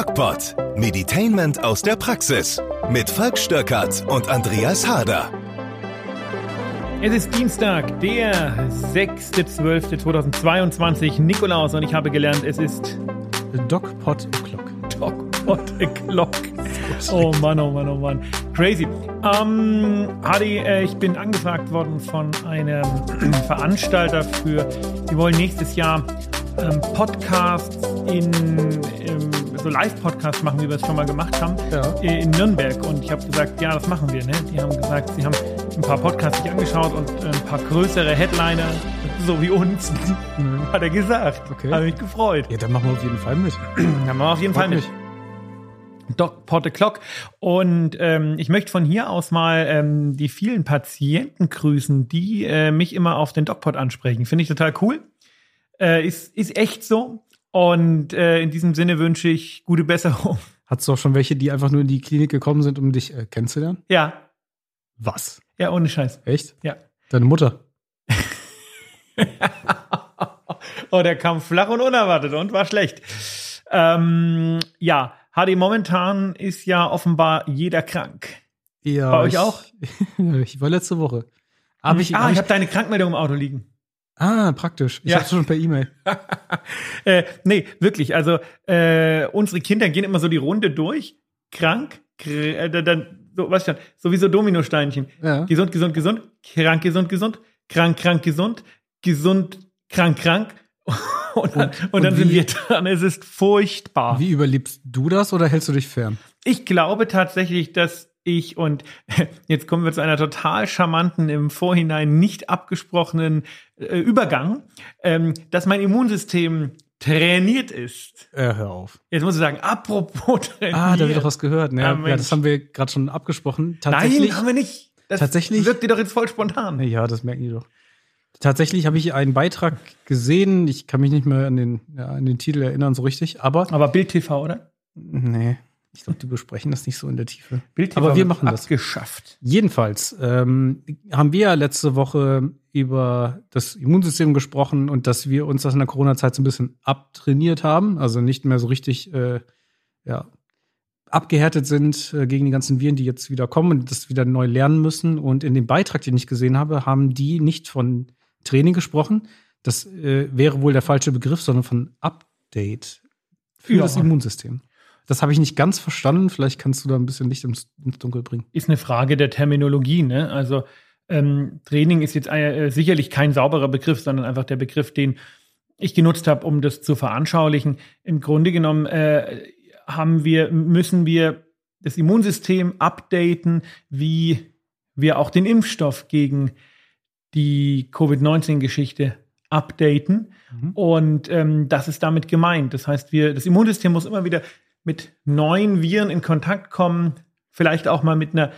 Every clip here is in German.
DocPod. Meditainment aus der Praxis. Mit Falk Stöckert und Andreas Harder. Es ist Dienstag, der 6.12.2022. Nikolaus und ich habe gelernt, es ist DocPod O'Clock. DocPod O'Clock. Oh Mann, oh Mann, oh Mann. Crazy. Ähm, Hadi, äh, ich bin angefragt worden von einem Veranstalter für, die wollen nächstes Jahr ähm, Podcasts in, so Live-Podcasts machen, wie wir es schon mal gemacht haben, Ja. äh, in Nürnberg. Und ich habe gesagt, ja, das machen wir. Ne? Die haben gesagt, sie haben ein paar Podcasts sich angeschaut und äh, ein paar größere Headliner, so wie uns, hat er gesagt. Okay. Habe mich gefreut. Ja, dann machen wir auf jeden Fall mit. Dann machen wir auf jeden Fall mit. Doc Pot the Clock. Und ähm, ich möchte von hier aus mal ähm, die vielen Patienten grüßen, die äh, mich immer auf den DocPod ansprechen. Finde ich total cool. Äh, ist, ist echt so. Und äh, in diesem Sinne wünsche ich gute Besserung. Hattest du auch schon welche, die einfach nur in die Klinik gekommen sind, um dich äh, kennenzulernen? Ja, Was? ja, ohne Scheiß. Echt? Ja. Deine Mutter? Oh, der kam flach und unerwartet und war schlecht. Ähm, ja, HD, momentan ist ja offenbar jeder krank. Ja. Bei euch ich, auch? ich war letzte Woche. Hab ich, ah, hab ich ich, habe deine Krankmeldung im Auto liegen. Ah, praktisch. Ich Ja. hab's schon per E-Mail. Äh, nee, wirklich. Also äh, unsere Kinder gehen immer so die Runde durch. Krank, kr äh, dann- so, was schon, sowieso Dominosteinchen. Ja. Gesund, gesund, gesund, krank, gesund, gesund, krank, krank, gesund, gesund, krank, krank. Und dann, und, und dann sind wie- wir dran. Es ist furchtbar. Wie überlebst du das oder hältst du dich fern? Ich glaube tatsächlich, dass ich und jetzt kommen wir zu einer total charmanten, im Vorhinein nicht abgesprochenen äh, Übergang, ähm, dass mein Immunsystem trainiert ist. Äh, hör auf. Jetzt muss ich sagen, apropos trainiert. Ah, da wird doch was gehört. Ne? Ja, Mensch. das haben wir gerade schon abgesprochen. Tatsächlich. Nein, haben wir nicht. Das Tatsächlich? wirkt dir doch jetzt voll spontan. Ja, das merken die doch. Tatsächlich habe ich einen Beitrag gesehen. Ich kann mich nicht mehr an den, ja, an den Titel erinnern so richtig, aber Aber Bild TV, oder? nee, ich glaube, die besprechen das nicht so in der Tiefe. Bild Aber wir machen das. abgeschafft. Jedenfalls ähm, haben wir ja letzte Woche über das Immunsystem gesprochen und dass wir uns das in der Corona-Zeit so ein bisschen abtrainiert haben, also nicht mehr so richtig äh, ja, abgehärtet sind äh, gegen die ganzen Viren, die jetzt wieder kommen und das wieder neu lernen müssen. Und in dem Beitrag, den ich gesehen habe, haben die nicht von Training gesprochen. Das äh, wäre wohl der falsche Begriff, sondern von Update für Ja. das Immunsystem. Das habe ich nicht ganz verstanden. Vielleicht kannst du da ein bisschen Licht ins, ins Dunkel bringen. Ist eine Frage der Terminologie, ne? Also ähm, Training ist jetzt äh, sicherlich kein sauberer Begriff, sondern einfach der Begriff, den ich genutzt habe, um das zu veranschaulichen. Im Grunde genommen äh, haben wir, müssen wir das Immunsystem updaten, wie wir auch den Impfstoff gegen die Covid-19-Geschichte updaten. Mhm. Und ähm, das ist damit gemeint. Das heißt, wir, das Immunsystem muss immer wieder mit neuen Viren in Kontakt kommen, vielleicht auch mal mit einer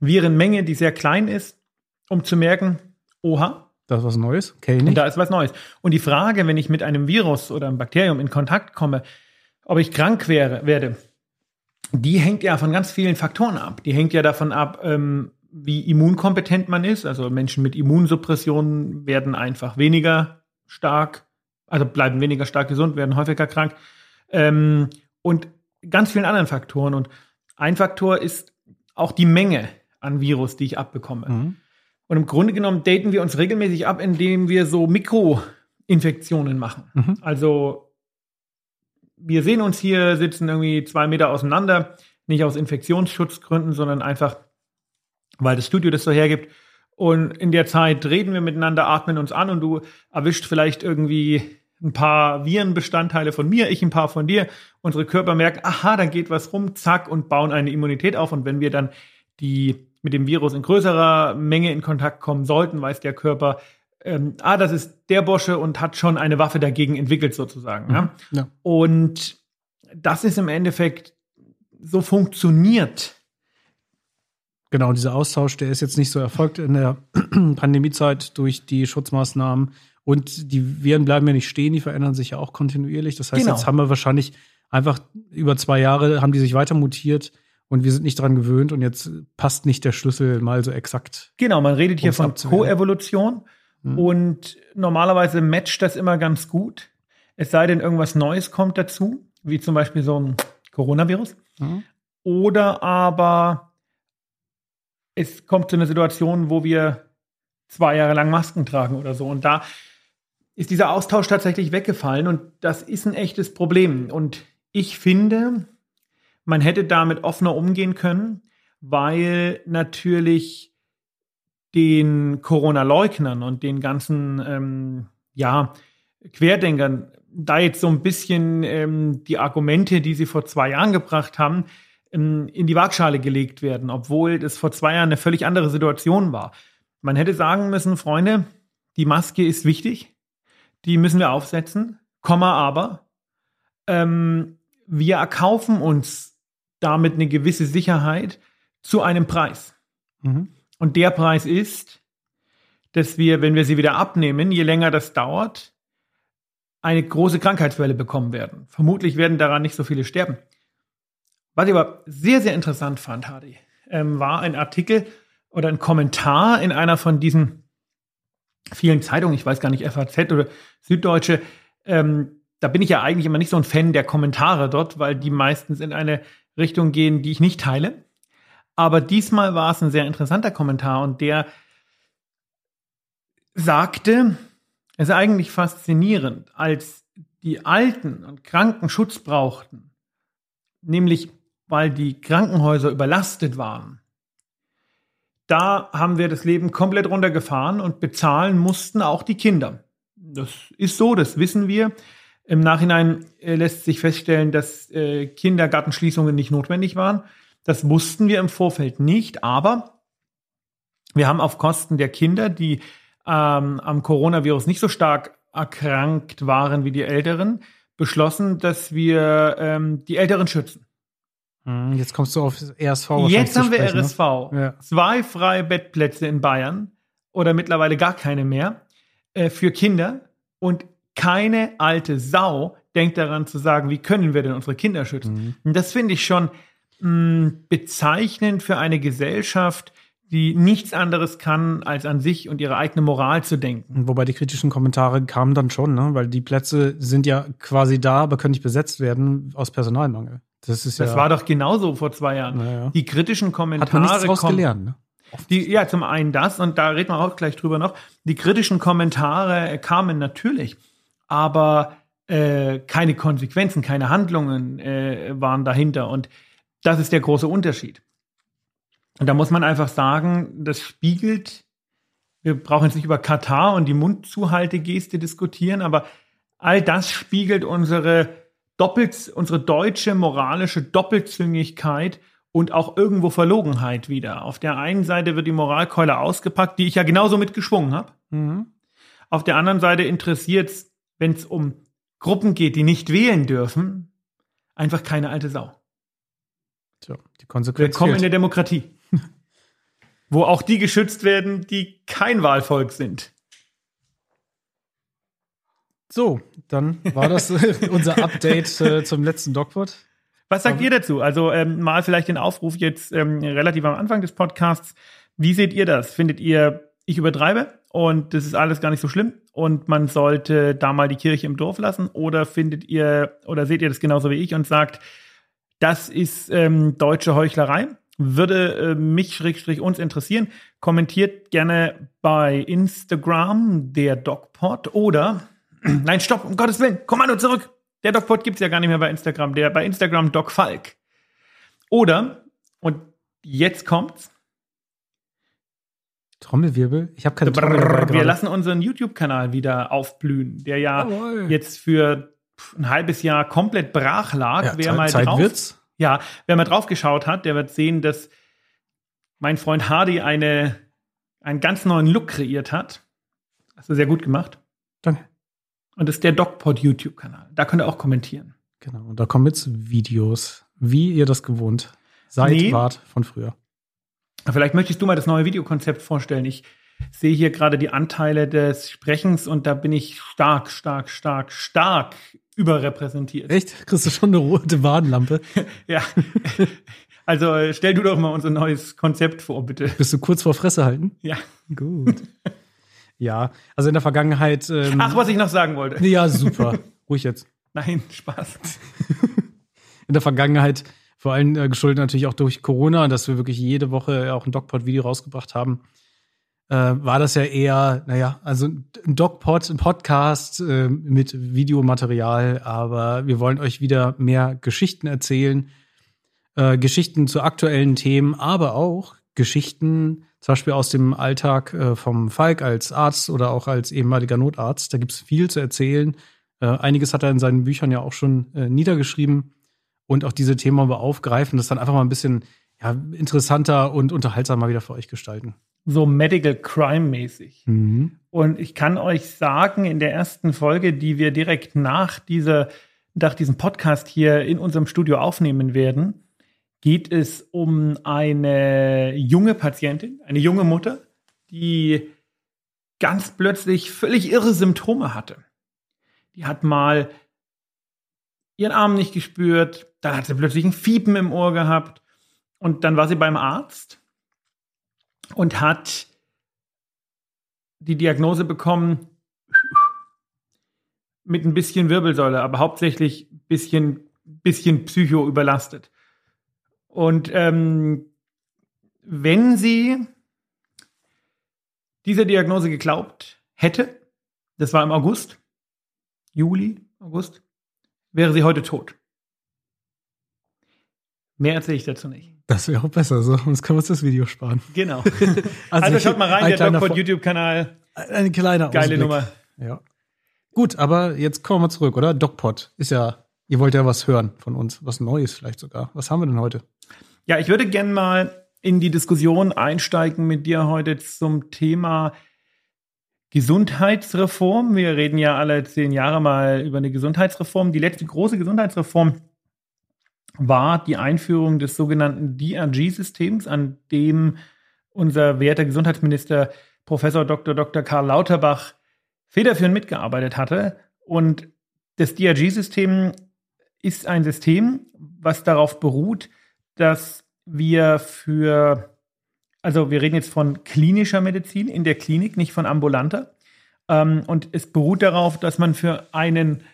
Virenmenge, die sehr klein ist, um zu merken, oha, Das ist was Neues? Okay, und nicht. da ist was Neues. Und die Frage, wenn ich mit einem Virus oder einem Bakterium in Kontakt komme, ob ich krank wäre, werde, die hängt ja von ganz vielen Faktoren ab. Die hängt ja davon ab, ähm, wie immunkompetent man ist. Also Menschen mit Immunsuppression werden einfach weniger stark, also bleiben weniger stark gesund, werden häufiger krank. Ähm, und ganz vielen anderen Faktoren. Und ein Faktor ist auch die Menge an Virus, die ich abbekomme. Mhm. Und im Grunde genommen daten wir uns regelmäßig ab, indem wir so Mikroinfektionen machen. Mhm. Also wir sehen uns hier, sitzen irgendwie zwei Meter auseinander, nicht aus Infektionsschutzgründen, sondern einfach, weil das Studio das so hergibt. Und in der Zeit reden wir miteinander, atmen uns an und du erwischt vielleicht irgendwie ein paar Virenbestandteile von mir, ich ein paar von dir. Unsere Körper merken, aha, da geht was rum, zack, und bauen eine Immunität auf. Und wenn wir dann die mit dem Virus in größerer Menge in Kontakt kommen sollten, weiß der Körper, ähm, ah, das ist der Bosche und hat schon eine Waffe dagegen entwickelt sozusagen. Ja? Ja. Und das ist im Endeffekt so funktioniert. Genau, dieser Austausch, der ist jetzt nicht so erfolgt in der Pandemiezeit durch die Schutzmaßnahmen. Und die Viren bleiben ja nicht stehen, die verändern sich ja auch kontinuierlich. Das heißt, Genau. jetzt haben wir wahrscheinlich einfach über zwei Jahre haben die sich weiter mutiert und wir sind nicht dran gewöhnt und jetzt passt nicht der Schlüssel mal so exakt. Genau, man redet hier von. Koevolution Mhm. und normalerweise matcht das immer ganz gut. Es sei denn, irgendwas Neues kommt dazu, wie zum Beispiel so ein Coronavirus. Mhm. Oder aber es kommt zu einer Situation, wo wir zwei Jahre lang Masken tragen oder so. Und da ist dieser Austausch tatsächlich weggefallen und das ist ein echtes Problem. Und ich finde, man hätte damit offener umgehen können, weil natürlich den Corona-Leugnern und den ganzen, ähm, ja, Querdenkern da jetzt so ein bisschen ähm, die Argumente, die sie vor zwei Jahren gebracht haben, in die Waagschale gelegt werden, obwohl das vor zwei Jahren eine völlig andere Situation war. Man hätte sagen müssen, Freunde, die Maske ist wichtig, die müssen wir aufsetzen, Komma aber, ähm, wir erkaufen uns damit eine gewisse Sicherheit zu einem Preis. Mhm. Und der Preis ist, dass wir, wenn wir sie wieder abnehmen, je länger das dauert, eine große Krankheitswelle bekommen werden. Vermutlich werden daran nicht so viele sterben. Was ich aber sehr, sehr interessant fand, Hardy, ähm, war ein Artikel oder ein Kommentar in einer von diesen vielen Zeitungen, ich weiß gar nicht, FAZ oder Süddeutsche, ähm, da bin ich ja eigentlich immer nicht so ein Fan der Kommentare dort, weil die meistens in eine Richtung gehen, die ich nicht teile. Aber diesmal war es ein sehr interessanter Kommentar und der sagte, es ist eigentlich faszinierend, als die Alten und Kranken Schutz brauchten, nämlich weil die Krankenhäuser überlastet waren, da haben wir das Leben komplett runtergefahren und bezahlen mussten auch die Kinder. Das ist so, das wissen wir. Im Nachhinein äh, lässt sich feststellen, dass äh, Kindergartenschließungen nicht notwendig waren. Das wussten wir im Vorfeld nicht, aber wir haben auf Kosten der Kinder, die ähm, am Coronavirus nicht so stark erkrankt waren wie die Älteren, beschlossen, dass wir ähm, die Älteren schützen. Hm, jetzt kommst du auf RSV. Jetzt haben wir sprechen, RSV. Ne? Ja. Zwei freie Bettplätze in Bayern oder mittlerweile gar keine mehr äh, für Kinder und keine alte Sau denkt daran zu sagen, wie können wir denn unsere Kinder schützen. Mhm. Und das finde ich schon mh, hm, bezeichnend für eine Gesellschaft, die nichts anderes kann, als an sich und ihre eigene Moral zu denken. Wobei die kritischen Kommentare kamen dann schon, ne? weil die Plätze sind ja quasi da, aber können nicht besetzt werden aus Personalmangel. Das ist ja. Das war doch genauso vor zwei Jahren. Ja. Die kritischen Kommentare. Hat man nichts draus gelernt, ne? Die, ja, zum einen das, und da reden wir auch gleich drüber noch. Die kritischen Kommentare kamen natürlich, aber äh, keine Konsequenzen, keine Handlungen äh, waren dahinter. Und das ist der große Unterschied. Und da muss man einfach sagen, das spiegelt, wir brauchen jetzt nicht über Katar und die Mundzuhaltegeste diskutieren, aber all das spiegelt unsere doppelt, unsere deutsche moralische Doppelzüngigkeit und auch irgendwo Verlogenheit wieder. Auf der einen Seite wird die Moralkeule ausgepackt, die ich ja genauso mitgeschwungen habe. Mhm. Auf der anderen Seite interessiert es, wenn es um Gruppen geht, die nicht wählen dürfen, einfach keine alte Sau. Tja, die Konsequenz. Willkommen in der Demokratie. wo auch die geschützt werden, die kein Wahlvolk sind. So, dann war das äh, unser Update äh, zum letzten Dogpod. Was sagt um, ihr dazu? Also ähm, mal vielleicht den Aufruf jetzt ähm, relativ am Anfang des Podcasts. Wie seht ihr das? Findet ihr, ich übertreibe und das ist alles gar nicht so schlimm und man sollte da mal die Kirche im Dorf lassen? Oder findet ihr oder seht ihr das genauso wie ich und sagt, das ist ähm, deutsche Heuchlerei? Würde äh, mich schrägstrich uns interessieren. Kommentiert gerne bei Instagram der DocPod oder Nein, stopp, um Gottes Willen. Kommando zurück. Der DocPod gibt's ja gar nicht mehr bei Instagram. Der bei Instagram Doc Falk. Oder, und jetzt kommt's. Trommelwirbel? Ich habe keine Trommelwirbel. Wir lassen unseren YouTube-Kanal wieder aufblühen, der ja Jawohl. jetzt für ein halbes Jahr komplett brach lag. Ja, wer mal Zeit drauf, wird's. Ja, wer mal drauf geschaut hat, der wird sehen, dass mein Freund Hardy eine, einen ganz neuen Look kreiert hat. Hast du sehr gut gemacht. Danke. Und das ist der DocPod YouTube-Kanal. Da könnt ihr auch kommentieren. Genau. Und da kommen jetzt Videos, wie ihr das gewohnt seid, nee. wart von früher. Vielleicht möchtest du mal das neue Videokonzept vorstellen. Ich sehe hier gerade die Anteile des Sprechens und da bin ich stark, stark, stark, stark überrepräsentiert. Echt? Kriegst du schon eine rote Warnlampe? ja. Also stell du doch mal unser neues Konzept vor, bitte. Bist du kurz vor Fresse halten? Ja. Gut. Ja, also in der Vergangenheit. Ähm, Ach, was ich noch sagen wollte. Ja, super. Ruhig jetzt. Nein, Spaß. in der Vergangenheit, vor allem äh, geschuldet natürlich auch durch Corona, dass wir wirklich jede Woche auch ein DocPod-Video rausgebracht haben, äh, war das ja eher, naja, also ein DocPod, ein Podcast äh, mit Videomaterial, aber wir wollen euch wieder mehr Geschichten erzählen, äh, Geschichten zu aktuellen Themen, aber auch Geschichten, zum Beispiel aus dem Alltag äh, vom Falk als Arzt oder auch als ehemaliger Notarzt. Da gibt es viel zu erzählen. Äh, einiges hat er in seinen Büchern ja auch schon äh, niedergeschrieben und auch diese Themen wir aufgreifen, das dann einfach mal ein bisschen ja, interessanter und unterhaltsamer wieder für euch gestalten. So Medical Crime mäßig. Mhm. Und ich kann euch sagen, in der ersten Folge, die wir direkt nach dieser, nach diesem Podcast hier in unserem Studio aufnehmen werden, geht es um eine junge Patientin, eine junge Mutter, die ganz plötzlich völlig irre Symptome hatte. Die hat mal ihren Arm nicht gespürt, dann hat sie plötzlich ein Fiepen im Ohr gehabt und dann war sie beim Arzt und hat die Diagnose bekommen mit ein bisschen Wirbelsäule, aber hauptsächlich bisschen, bisschen psycho überlastet. Und ähm, wenn sie dieser Diagnose geglaubt hätte, das war im August, Juli, August, wäre sie heute tot. Mehr erzähle ich dazu nicht. Das wäre auch besser, so. Sonst können wir uns das Video sparen. Genau. also, also schaut mal rein, der Dogpod YouTube-Kanal. Eine kleine Geile Ausblick. Nummer. Ja. Gut, aber jetzt kommen wir zurück, oder? DocPod ist ja, ihr wollt ja was hören von uns, was Neues vielleicht sogar. Was haben wir denn heute? Ja, ich würde gerne mal in die Diskussion einsteigen mit dir heute zum Thema Gesundheitsreform. Wir reden ja alle zehn Jahre mal über eine Gesundheitsreform. Die letzte große Gesundheitsreform war die Einführung des sogenannten DRG-Systems, an dem unser werter Gesundheitsminister Professor Dr. Dr. Karl Lauterbach federführend mitgearbeitet hatte. Und das DRG-System ist ein System, was darauf beruht, dass wir für, also wir reden jetzt von klinischer Medizin in der Klinik, nicht von ambulanter. Ähm, und es beruht darauf, dass man für einen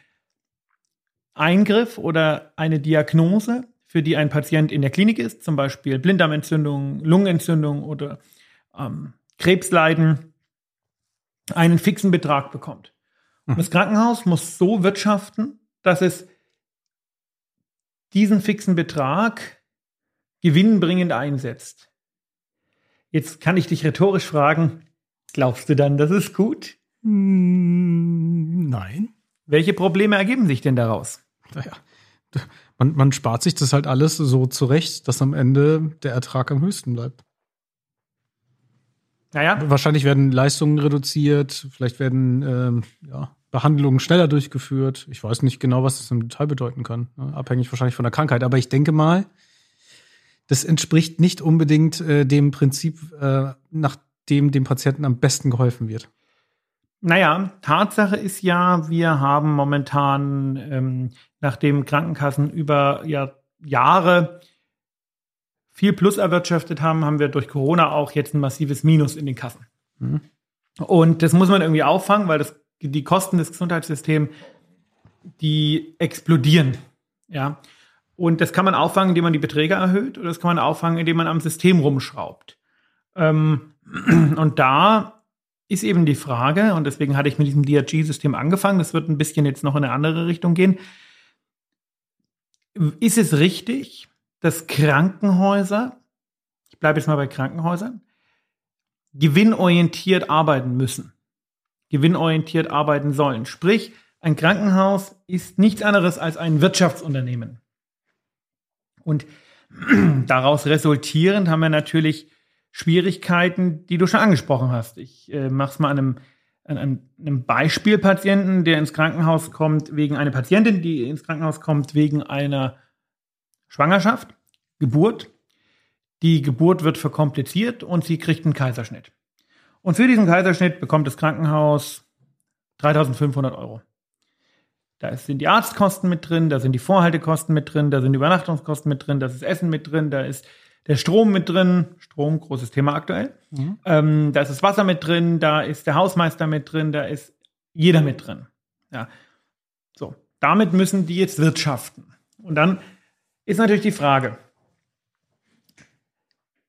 Eingriff oder eine Diagnose, für die ein Patient in der Klinik ist, zum Beispiel Blinddarmentzündung, Lungenentzündung oder ähm, Krebsleiden, einen fixen Betrag bekommt. Und das Krankenhaus muss so wirtschaften, dass es diesen fixen Betrag gewinnbringend einsetzt. Jetzt kann ich dich rhetorisch fragen, glaubst du dann, das ist gut? Hm, nein. Welche Probleme ergeben sich denn daraus? Naja, man, man spart sich das halt alles so zurecht, dass am Ende der Ertrag am höchsten bleibt. Naja. Wahrscheinlich werden Leistungen reduziert, vielleicht werden ähm, ja, Behandlungen schneller durchgeführt. Ich weiß nicht genau, was das im Detail bedeuten kann. Ne? Abhängig wahrscheinlich von der Krankheit. Aber ich denke mal, das entspricht nicht unbedingt äh, dem Prinzip, äh, nach dem dem Patienten am besten geholfen wird. Naja, Tatsache ist ja, wir haben momentan, ähm, nachdem Krankenkassen über ja, Jahre viel Plus erwirtschaftet haben, haben wir durch Corona auch jetzt ein massives Minus in den Kassen. Mhm. Und das muss man irgendwie auffangen, weil das, die Kosten des Gesundheitssystems, die explodieren. Ja. Und das kann man auffangen, indem man die Beträge erhöht, oder das kann man auffangen, indem man am System rumschraubt. Ähm, und da ist eben die Frage, und deswegen hatte ich mit diesem DRG-System angefangen, das wird ein bisschen jetzt noch in eine andere Richtung gehen. Ist es richtig, dass Krankenhäuser, ich bleibe jetzt mal bei Krankenhäusern, gewinnorientiert arbeiten müssen, gewinnorientiert arbeiten sollen? Sprich, ein Krankenhaus ist nichts anderes als ein Wirtschaftsunternehmen. Und daraus resultierend haben wir natürlich Schwierigkeiten, die du schon angesprochen hast. Ich äh, mache es mal an einem, an einem Beispielpatienten, der ins Krankenhaus kommt, wegen einer Patientin, die ins Krankenhaus kommt, wegen einer Schwangerschaft, Geburt. Die Geburt wird verkompliziert und sie kriegt einen Kaiserschnitt. Und für diesen Kaiserschnitt bekommt das Krankenhaus 3500 Euro. Da sind die Arztkosten mit drin, da sind die Vorhaltekosten mit drin, da sind die Übernachtungskosten mit drin, da ist Essen mit drin, da ist der Strom mit drin. Strom, großes Thema aktuell. Mhm. Ähm, da ist das Wasser mit drin, da ist der Hausmeister mit drin, da ist jeder mit drin. Ja. So, damit müssen die jetzt wirtschaften. Und dann ist natürlich die Frage,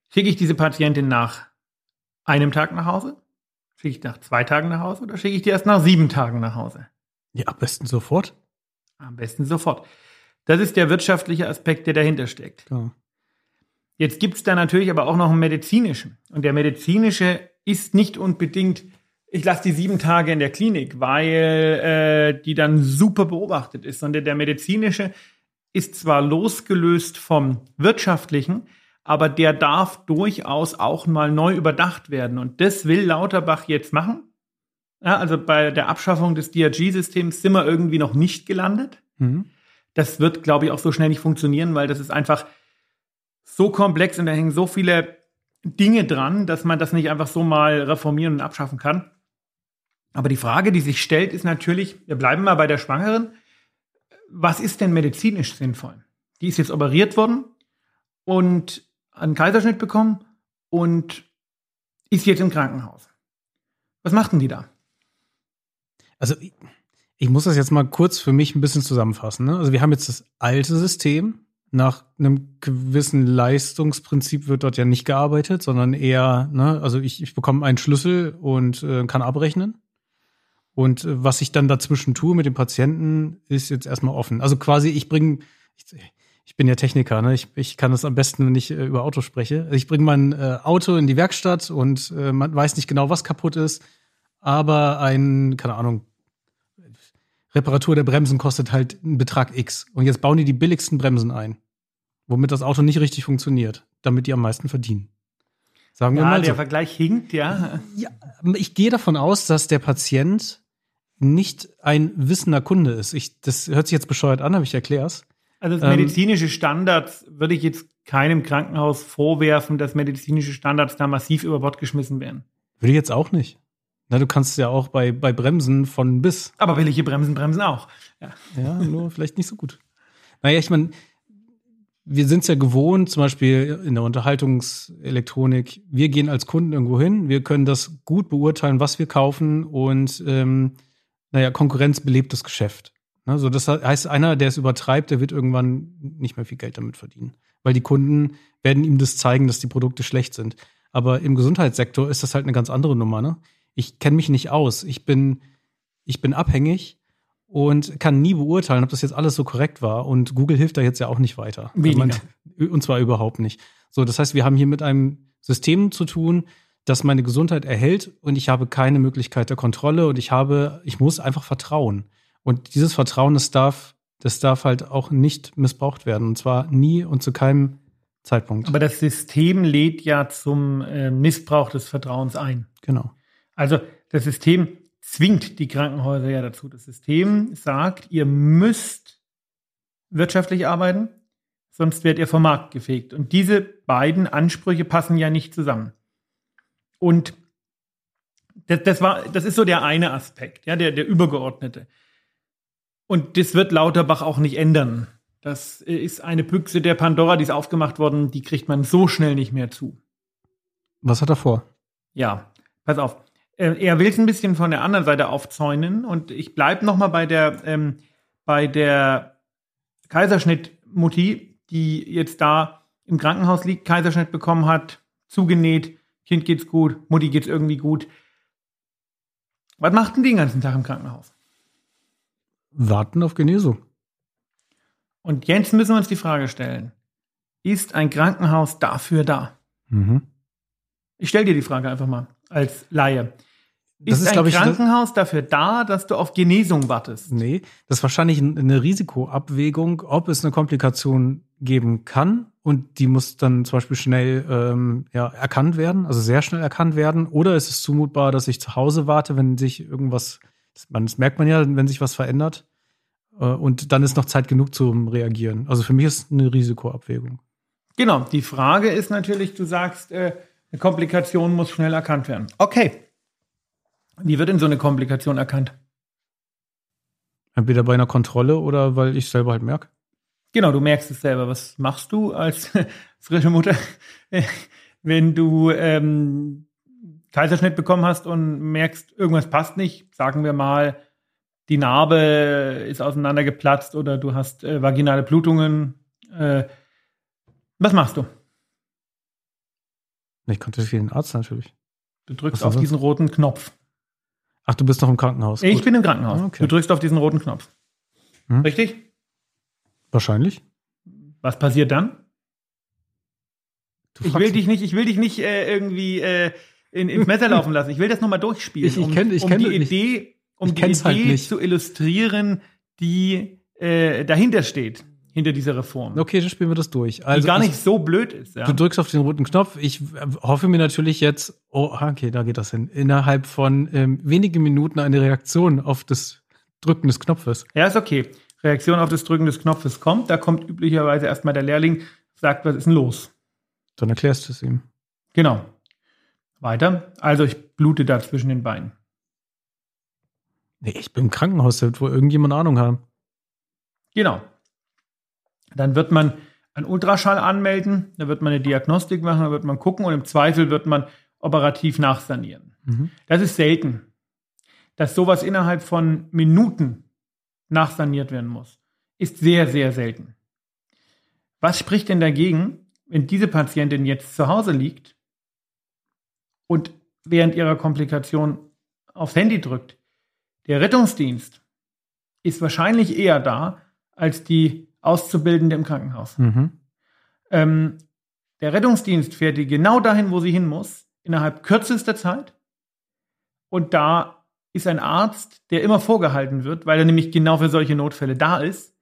schicke ich diese Patientin nach einem Tag nach Hause? Schicke ich nach zwei Tagen nach Hause oder schicke ich die erst nach sieben Tagen nach Hause? Ja, am besten sofort. Am besten sofort. Das ist der wirtschaftliche Aspekt, der dahinter steckt. Klar. Jetzt gibt es da natürlich aber auch noch einen medizinischen. Und der medizinische ist nicht unbedingt, ich lasse die sieben Tage in der Klinik, weil äh, die dann super beobachtet ist, sondern der medizinische ist zwar losgelöst vom wirtschaftlichen, aber der darf durchaus auch mal neu überdacht werden. Und das will Lauterbach jetzt machen. Ja, also bei der Abschaffung des DRG-Systems sind wir irgendwie noch nicht gelandet. Mhm. Das wird, glaube ich, auch so schnell nicht funktionieren, weil das ist einfach so komplex und da hängen so viele Dinge dran, dass man das nicht einfach so mal reformieren und abschaffen kann. Aber die Frage, die sich stellt, ist natürlich, wir bleiben mal bei der Schwangeren, was ist denn medizinisch sinnvoll? Die ist jetzt operiert worden und einen Kaiserschnitt bekommen und ist jetzt im Krankenhaus. Was machten die da? Also ich, ich muss das jetzt mal kurz für mich ein bisschen zusammenfassen. Ne? Also wir haben jetzt das alte System. Nach einem gewissen Leistungsprinzip wird dort ja nicht gearbeitet, sondern eher, ne, also ich, ich bekomme einen Schlüssel und äh, kann abrechnen. Und äh, was ich dann dazwischen tue mit dem Patienten, ist jetzt erstmal offen. Also quasi, ich bringe, ich, ich bin ja Techniker, ne? ich, ich kann das am besten, wenn ich äh, über Auto spreche. Also ich bringe mein äh, Auto in die Werkstatt und äh, man weiß nicht genau, was kaputt ist, aber ein, keine Ahnung, Reparatur der Bremsen kostet halt einen Betrag X. Und jetzt bauen die die billigsten Bremsen ein, womit das Auto nicht richtig funktioniert, damit die am meisten verdienen. Sagen wir Ja, mal der so. Vergleich hinkt, ja. Ja, ich gehe davon aus, dass der Patient nicht ein wissender Kunde ist. Ich, das hört sich jetzt bescheuert an, aber ich erkläre es. Also Ähm, medizinische Standards würde ich jetzt keinem Krankenhaus vorwerfen, dass medizinische Standards da massiv über Bord geschmissen werden. Würde ich jetzt auch nicht. Na, du kannst ja auch bei, bei Bremsen von bis. Aber billige Bremsen bremsen auch. Ja. Ja, nur vielleicht nicht so gut. Naja, ich meine, wir sind es ja gewohnt, zum Beispiel in der Unterhaltungselektronik, wir gehen als Kunden irgendwo hin, wir können das gut beurteilen, was wir kaufen und ähm, naja, Konkurrenz belebt das Geschäft. Ne, so, das heißt, einer, der es übertreibt, der wird irgendwann nicht mehr viel Geld damit verdienen. Weil die Kunden werden ihm das zeigen, dass die Produkte schlecht sind. Aber im Gesundheitssektor ist das halt eine ganz andere Nummer. Ne? Ich kenne mich nicht aus. Ich bin, ich bin abhängig und kann nie beurteilen, ob das jetzt alles so korrekt war. Und Google hilft da jetzt ja auch nicht weiter. Weniger. und zwar überhaupt nicht. So, das heißt, wir haben hier mit einem System zu tun, das meine Gesundheit erhält und ich habe keine Möglichkeit der Kontrolle und ich habe, ich muss einfach vertrauen. Und dieses Vertrauen, das darf, das darf halt auch nicht missbraucht werden. Und zwar nie und zu keinem Zeitpunkt. Aber das System lädt ja zum äh, Missbrauch des Vertrauens ein. genau. Also das System zwingt die Krankenhäuser ja dazu. Das System sagt, ihr müsst wirtschaftlich arbeiten, sonst werdet ihr vom Markt gefegt. Und diese beiden Ansprüche passen ja nicht zusammen. Und das, das, war, das ist so der eine Aspekt, ja, der, der übergeordnete. Und das wird Lauterbach auch nicht ändern. Das ist eine Büchse der Pandora, die ist aufgemacht worden, die kriegt man so schnell nicht mehr zu. Was hat er vor? Ja, pass auf. Äh, er will es ein bisschen von der anderen Seite aufzäunen und ich bleibe noch mal bei der ähm, bei der Kaiserschnitt-Mutti, die jetzt da im Krankenhaus liegt, Kaiserschnitt bekommen hat, zugenäht, Kind geht's gut, Mutti geht's irgendwie gut. Was macht denn die den ganzen Tag im Krankenhaus? Warten auf Genesung. Und jetzt müssen wir uns die Frage stellen: Ist ein Krankenhaus dafür da? Mhm. Ich stelle dir die Frage einfach mal als Laie. Das Ist, ist, ein ich, das- Krankenhaus dafür da, dass du auf Genesung wartest? Nee, das ist wahrscheinlich ein- eine Risikoabwägung, ob es eine Komplikation geben kann und die muss dann zum Beispiel schnell ähm, ja, erkannt werden, also sehr schnell erkannt werden. Oder ist es zumutbar, dass ich zu Hause warte, wenn sich irgendwas, das, merkt man ja, wenn sich was verändert. Äh, und dann ist noch Zeit genug zum Reagieren. Also für mich ist es eine Risikoabwägung. Genau, die Frage ist natürlich, du sagst, äh, eine Komplikation muss schnell erkannt werden. Okay. Wie wird denn so eine Komplikation erkannt? Entweder bei einer Kontrolle oder weil ich selber halt merke. Genau, du merkst es selber. Was machst du als frische Mutter, wenn du ähm, Kaiserschnitt bekommen hast und merkst, irgendwas passt nicht? Sagen wir mal, die Narbe ist auseinandergeplatzt oder du hast äh, vaginale Blutungen. Äh, was machst du? Ich kontaktiere den Arzt natürlich. Du drückst auf diesen roten Knopf. Ach, du bist noch im Krankenhaus. Ich Gut. bin im Krankenhaus. Okay. Du drückst auf diesen roten Knopf. Hm. Richtig? Wahrscheinlich. Was passiert dann? Ich will dich nicht, ich will dich nicht äh, irgendwie äh, in, ins Messer laufen lassen. Ich will das nochmal durchspielen, Ich- ich um, kenn- ich um kenn die nicht. Idee, um die Idee halt zu illustrieren, die äh, dahinter steht, hinter dieser Reform. Okay, dann spielen wir das durch. die Also gar es- nicht so blöd ist. Ja? Du drückst auf den roten Knopf. Ich äh, hoffe mir natürlich jetzt, oh, okay, da geht das hin, innerhalb von ähm, wenigen Minuten eine Reaktion auf das Drücken des Knopfes. Ja, ist okay. Reaktion auf das Drücken des Knopfes kommt. Da kommt üblicherweise erstmal der Lehrling, sagt, was ist denn los? Dann erklärst du es ihm. Genau. Weiter. Also ich blute da zwischen den Beinen. Nee, ich bin im Krankenhaus, da wird wohl irgendjemand Ahnung haben. Genau. Dann wird man einen Ultraschall anmelden, da wird man eine Diagnostik machen, da wird man gucken und im Zweifel wird man operativ nachsanieren. Mhm. Das ist selten, dass sowas innerhalb von Minuten nachsaniert werden muss. Ist sehr, sehr selten. Was spricht denn dagegen, wenn diese Patientin jetzt zu Hause liegt und während ihrer Komplikation aufs Handy drückt? Der Rettungsdienst ist wahrscheinlich eher da als die Auszubildende im Krankenhaus. Mhm. Ähm, der Rettungsdienst fährt die genau dahin, wo sie hin muss, innerhalb kürzester Zeit. Und da ist ein Arzt, der immer vorgehalten wird, weil er nämlich genau für solche Notfälle da ist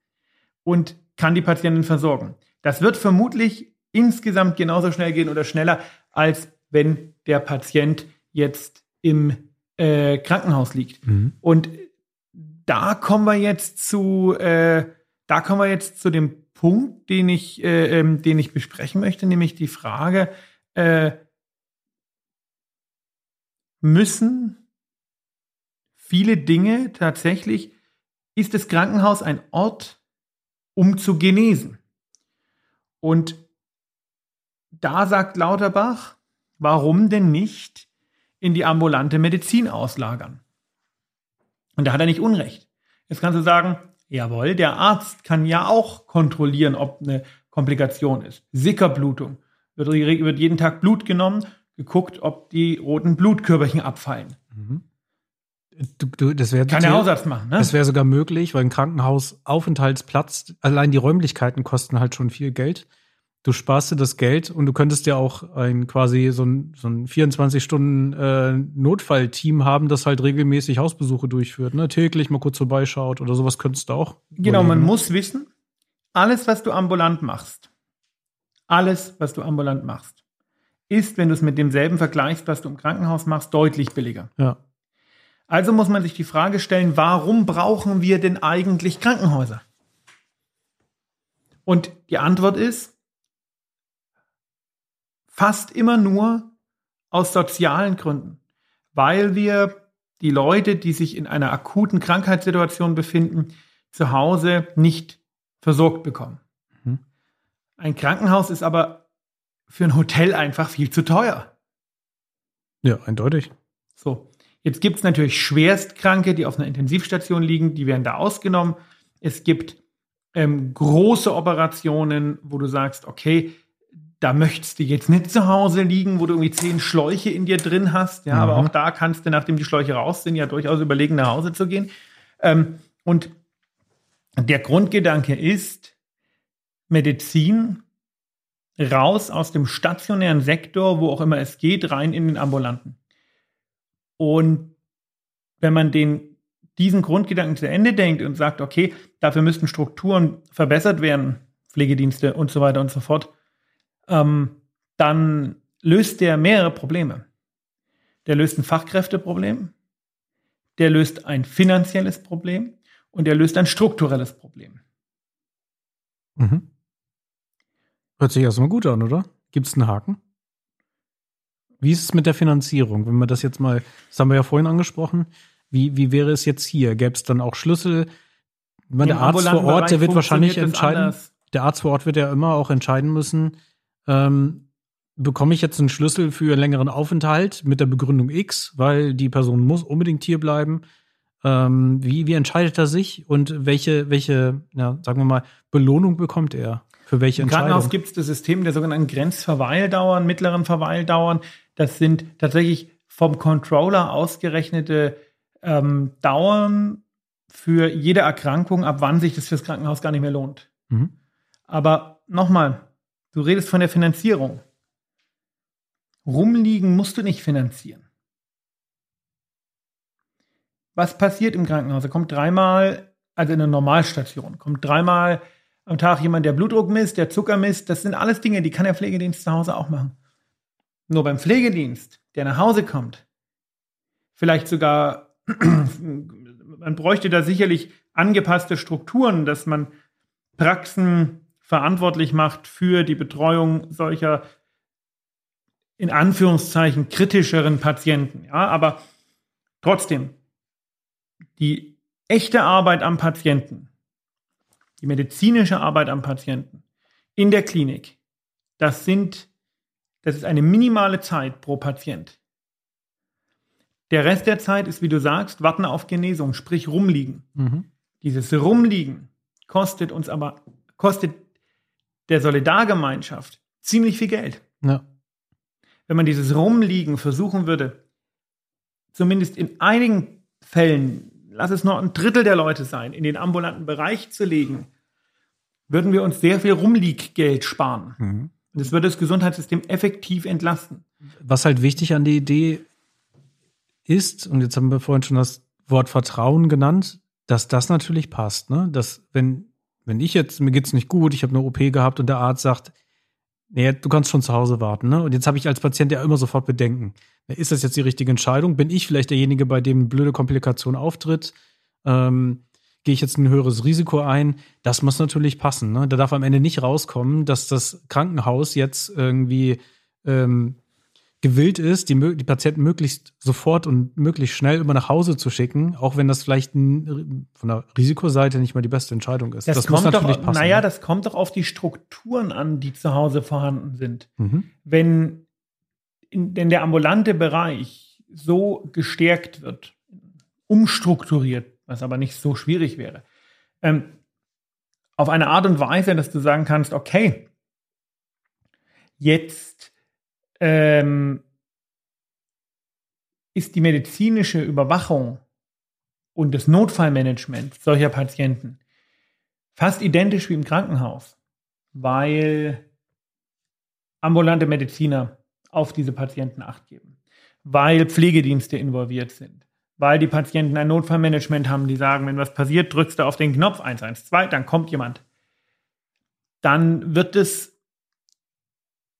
und kann die Patientin versorgen. Das wird vermutlich insgesamt genauso schnell gehen oder schneller, als wenn der Patient jetzt im äh, Krankenhaus liegt. Mhm. Und da kommen wir jetzt zu, äh, da kommen wir jetzt zu dem Punkt, den ich, äh, ähm, den ich besprechen möchte, nämlich die Frage, äh, müssen viele Dinge tatsächlich, ist das Krankenhaus ein Ort, um zu genesen? Und da sagt Lauterbach, warum denn nicht in die ambulante Medizin auslagern? Und da hat er nicht Unrecht. Jetzt kannst du sagen, jawohl, der Arzt kann ja auch kontrollieren, ob eine Komplikation ist. Sickerblutung. Wird, wird jeden Tag Blut genommen, geguckt, ob die roten Blutkörperchen abfallen. Mhm. Du, du, das wäre Kann der Hausarzt machen, ne? Das wäre sogar möglich, weil ein Krankenhaus Aufenthaltsplatz, allein die Räumlichkeiten kosten halt schon viel Geld. Du sparst dir das Geld und du könntest ja auch ein quasi so ein, so ein 24-Stunden-Notfallteam haben, das halt regelmäßig Hausbesuche durchführt, ne? Täglich mal kurz vorbeischaut oder sowas könntest du auch. Genau, man muss wissen, alles, was du ambulant machst, alles, was du ambulant machst, ist, wenn du es mit demselben vergleichst, was du im Krankenhaus machst, deutlich billiger. Ja. Also muss man sich die Frage stellen, warum brauchen wir denn eigentlich Krankenhäuser? Und die Antwort ist fast immer nur aus sozialen Gründen, weil wir die Leute, die sich in einer akuten Krankheitssituation befinden, zu Hause nicht versorgt bekommen. Mhm. Ein Krankenhaus ist aber für ein Hotel einfach viel zu teuer. Ja, eindeutig. So, jetzt gibt es natürlich Schwerstkranke, die auf einer Intensivstation liegen, die werden da ausgenommen. Es gibt ähm, große Operationen, wo du sagst, okay, da möchtest du jetzt nicht zu Hause liegen, wo du irgendwie zehn Schläuche in dir drin hast. Ja, aber Mhm. auch da kannst du, nachdem die Schläuche raus sind, ja durchaus überlegen, nach Hause zu gehen. Ähm, und der Grundgedanke ist, Medizin raus aus dem stationären Sektor, wo auch immer es geht, rein in den ambulanten. Und wenn man den, diesen Grundgedanken zu Ende denkt und sagt, okay, dafür müssten Strukturen verbessert werden, Pflegedienste und so weiter und so fort, ähm, dann löst der mehrere Probleme. Der löst ein Fachkräfteproblem, der löst ein finanzielles Problem und der löst ein strukturelles Problem. Mhm. Hört sich erstmal gut an, oder? Gibt es einen Haken? Wie ist es mit der Finanzierung? Wenn wir das jetzt mal, das haben wir ja vorhin angesprochen, wie, wie wäre es jetzt hier? Gäbe es dann auch Schlüssel? Meine, der Arzt vor Ort, der Bereich wird wahrscheinlich entscheiden, der Arzt vor Ort wird ja immer auch entscheiden müssen, ähm, bekomme ich jetzt einen Schlüssel für einen längeren Aufenthalt mit der Begründung X, weil die Person muss unbedingt hier bleiben. Ähm, wie, wie entscheidet er sich und welche, welche, ja, sagen wir mal, Belohnung bekommt er? Für welche Im Entscheidung? Krankenhaus gibt es das System der sogenannten Grenzverweildauern, mittleren Verweildauern. Das sind tatsächlich vom Controller ausgerechnete ähm, Dauern für jede Erkrankung, ab wann sich das fürs Krankenhaus gar nicht mehr lohnt. Mhm. Aber nochmal, du redest von der Finanzierung. Rumliegen musst du nicht finanzieren. Was passiert im Krankenhaus? Da kommt dreimal, also in einer Normalstation, kommt dreimal am Tag jemand, der Blutdruck misst, der Zucker misst. Das sind alles Dinge, die kann der Pflegedienst zu Hause auch machen. Nur beim Pflegedienst, der nach Hause kommt, vielleicht sogar, man bräuchte da sicherlich angepasste Strukturen, dass man Praxen verantwortlich macht für die Betreuung solcher in Anführungszeichen kritischeren Patienten. Ja, aber trotzdem, die echte Arbeit am Patienten, die medizinische Arbeit am Patienten in der Klinik, das sind, das ist eine minimale Zeit pro Patient. Der Rest der Zeit ist, wie du sagst, warten auf Genesung, sprich rumliegen. Mhm. Dieses Rumliegen kostet uns aber, kostet der Solidargemeinschaft ziemlich viel Geld. Ja. Wenn man dieses Rumliegen versuchen würde, zumindest in einigen Fällen, lass es nur ein Drittel der Leute sein, in den ambulanten Bereich zu legen, würden wir uns sehr viel Rumlieggeld sparen. Mhm. Und das würde das Gesundheitssystem effektiv entlasten. Was halt wichtig an der Idee ist, und jetzt haben wir vorhin schon das Wort Vertrauen genannt, dass das natürlich passt, ne? Dass wenn, wenn ich jetzt, mir geht's nicht gut, ich habe eine OP gehabt und der Arzt sagt, nee, du kannst schon zu Hause warten, ne? Und jetzt habe ich als Patient ja immer sofort Bedenken. Ist das jetzt die richtige Entscheidung? Bin ich vielleicht derjenige, bei dem eine blöde Komplikation auftritt? Ähm, Gehe ich jetzt ein höheres Risiko ein? Das muss natürlich passen. Ne? Da darf am Ende nicht rauskommen, dass das Krankenhaus jetzt irgendwie ähm, gewillt ist, die, die Patienten möglichst sofort und möglichst schnell immer nach Hause zu schicken, auch wenn das vielleicht von der Risikoseite nicht mal die beste Entscheidung ist. Das, muss kommt natürlich doch, passen. naja, ne? das kommt doch auf die Strukturen an, die zu Hause vorhanden sind. mhm. wenn in, denn der ambulante Bereich so gestärkt wird, umstrukturiert, was aber nicht so schwierig wäre, ähm, auf eine Art und Weise, dass du sagen kannst, okay, jetzt ähm, ist die medizinische Überwachung und das Notfallmanagement solcher Patienten fast identisch wie im Krankenhaus, weil ambulante Mediziner auf diese Patienten acht geben, weil Pflegedienste involviert sind, weil die Patienten ein Notfallmanagement haben, die sagen, wenn was passiert, drückst du auf den Knopf 112, dann kommt jemand. Dann wird es,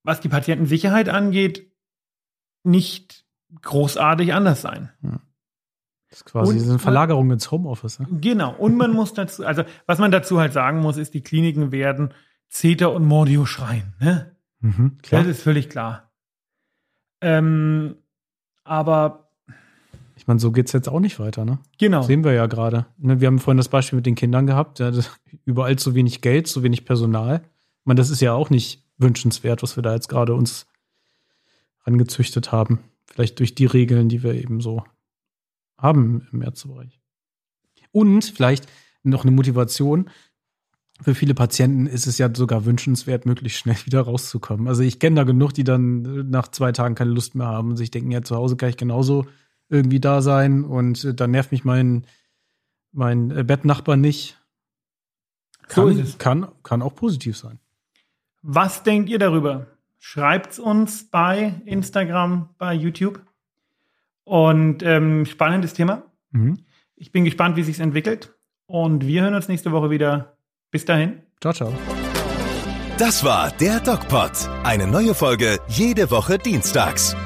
was die Patientensicherheit angeht, nicht großartig anders sein. Das ist quasi Und- eine Verlagerung ins Homeoffice. Ne? Genau. Und man muss dazu, also was man dazu halt sagen muss, ist, die Kliniken werden Zeta und Mordio schreien. Ne? Mhm, klar. Das ist völlig klar. Ähm, aber Ich meine, so geht's jetzt auch nicht weiter, ne? genau. Sehen wir ja gerade. Ne, Wir haben vorhin das Beispiel mit den Kindern gehabt. Ja, überall zu wenig Geld, zu wenig Personal. Ich meine, das ist ja auch nicht wünschenswert, was wir da jetzt gerade uns angezüchtet haben. Vielleicht durch die Regeln, die wir eben so haben im Ärztebereich. Und vielleicht noch eine Motivation. Für viele Patienten ist es ja sogar wünschenswert, möglichst schnell wieder rauszukommen. Also ich kenne da genug, die dann nach zwei Tagen keine Lust mehr haben und sich denken, ja, zu Hause kann ich genauso irgendwie da sein und äh, dann nervt mich mein, mein äh, Bettnachbar nicht. So Kann, ist es. kann, kann auch positiv sein. Was denkt ihr darüber? Schreibt's uns bei Instagram, bei YouTube. Und ähm, spannendes Thema. Mhm. Ich bin gespannt, wie sich's entwickelt. Und wir hören uns nächste Woche wieder. Bis dahin. Ciao, ciao. Das war der DocPod. Eine neue Folge jede Woche dienstags.